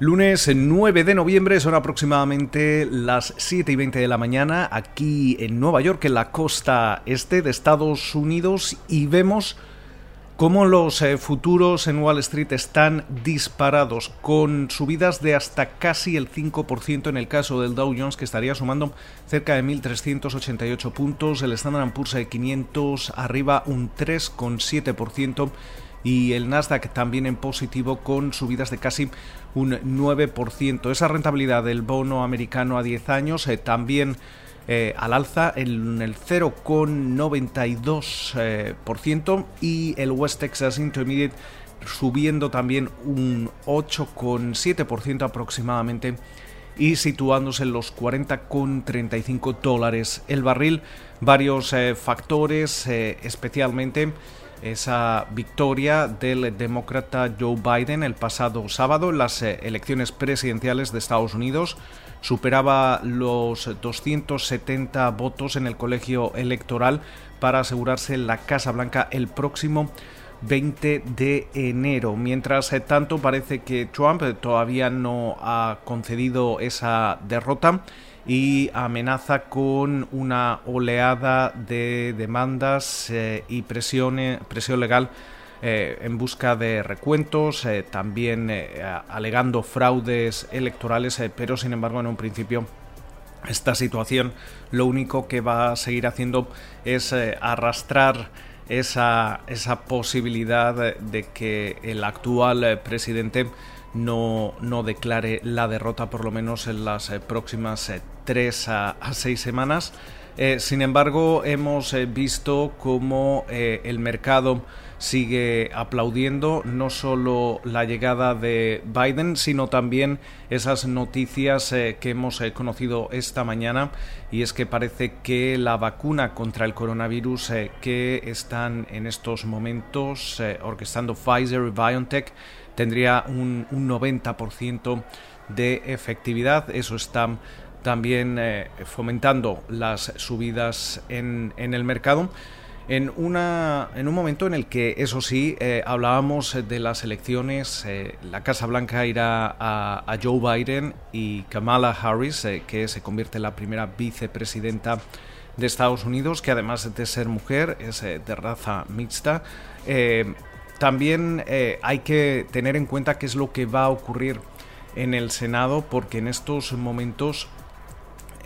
Lunes 9 de noviembre son aproximadamente las 7 y 20 de la mañana aquí en Nueva York, en la costa este de Estados Unidos, y vemos cómo los eh, futuros en Wall Street están disparados, con subidas de hasta casi el 5% en el caso del Dow Jones, que estaría sumando cerca de 1.388 puntos, el Standard Poor's 500 arriba un 3,7% y el Nasdaq también en positivo con subidas de casi un 9%. Esa rentabilidad del bono americano a 10 años eh, también eh, al alza en el 0,92% y el West Texas Intermediate subiendo también un 8,7% aproximadamente y situándose en los 40,35 dólares el barril. Varios eh, factores, especialmente esa victoria del demócrata Joe Biden el pasado sábado en las eh, elecciones presidenciales de Estados Unidos. Superaba los 270 votos en el colegio electoral para asegurarse la Casa Blanca el próximo 20 de enero. Mientras eh, tanto parece que Trump todavía no ha concedido esa derrota y amenaza con una oleada de demandas eh, y presión, presión legal eh, en busca de recuentos, eh, también alegando fraudes electorales, pero sin embargo en un principio esta situación lo único que va a seguir haciendo es arrastrar esa, esa posibilidad de que el actual presidente no, no declare la derrota por lo menos en las próximas tres a, seis semanas. Eh, sin embargo, hemos eh, visto cómo eh, el mercado sigue aplaudiendo no solo la llegada de Biden, sino también esas noticias que hemos conocido esta mañana y es que parece que la vacuna contra el coronavirus que están en estos momentos orquestando Pfizer y BioNTech tendría un, un 90% de efectividad. Eso está también eh, fomentando las subidas en, el mercado. En, una, en un momento en el que, eso sí, eh, hablábamos de las elecciones, eh, la Casa Blanca irá a, Joe Biden y Kamala Harris, que se convierte en la primera vicepresidenta de Estados Unidos, que además de ser mujer es de raza mixta. también hay que tener en cuenta qué es lo que va a ocurrir en el Senado, porque en estos momentos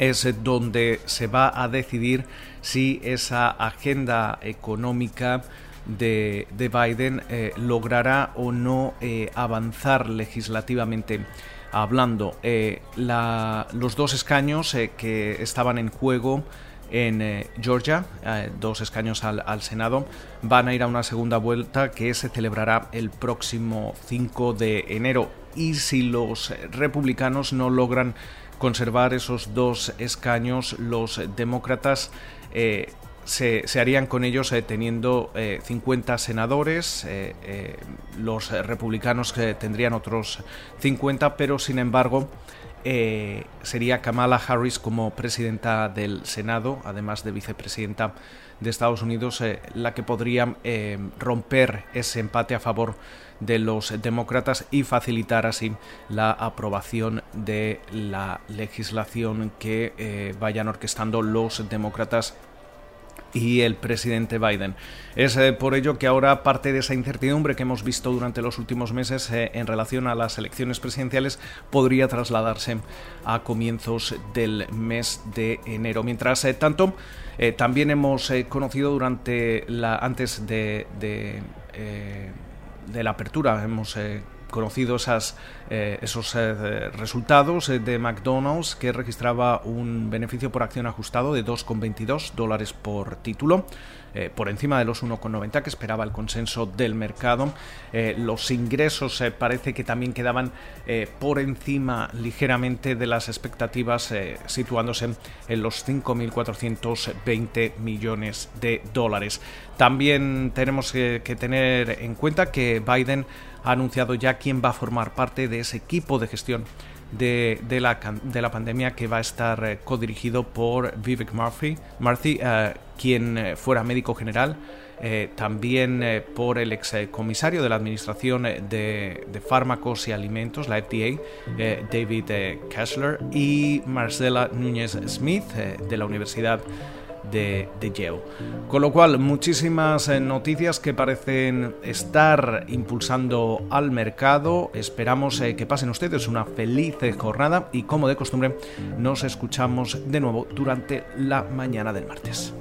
es donde se va a decidir si esa agenda económica de, Biden eh, logrará o no eh, avanzar legislativamente hablando. Eh, los dos escaños que estaban en juego en Georgia, dos escaños al, al, Senado, van a ir a una segunda vuelta que se celebrará el próximo 5 de enero. Y si los republicanos no logran conservar esos dos escaños, los demócratas eh, se, harían con ellos eh, teniendo 50 eh, senadores, los republicanos tendrían otros 50, pero sin embargo sería Kamala Harris como presidenta del Senado, además de vicepresidenta de Estados Unidos, la que podría romper ese empate a favor de los demócratas y facilitar así la aprobación de la legislación que eh, vayan orquestando los demócratas y el presidente Biden. Es eh, por ello que ahora parte de esa incertidumbre que hemos visto durante los últimos meses eh, en relación a las elecciones presidenciales podría trasladarse a comienzos del mes de enero. Mientras tanto, también hemos conocido durante la antes de de la apertura. Hemos eh, conocido eh, esos eh, resultados de McDonald's que registraba un beneficio por acción ajustado de 2,22 dólares por título. por encima de los 1,90 que esperaba el consenso del mercado. los ingresos parece que también quedaban por encima ligeramente de las expectativas, situándose en los 5.420 millones de dólares. También tenemos que, tener en cuenta que Biden ha anunciado ya quién va a formar parte de ese equipo de gestión de, la, de pandemia que va a estar eh, codirigido por Vivek Murphy, Murphy, eh, quien eh, fuera médico general también por el excomisario de la Administración de, Fármacos y Alimentos, la FDA, David Kessler, y Marcela Núñez Smith de la Universidad de, Yale. Con lo cual, muchísimas eh, noticias que parecen estar impulsando al mercado. Esperamos eh, que pasen ustedes una feliz jornada y como de costumbre nos escuchamos de nuevo durante la mañana del martes.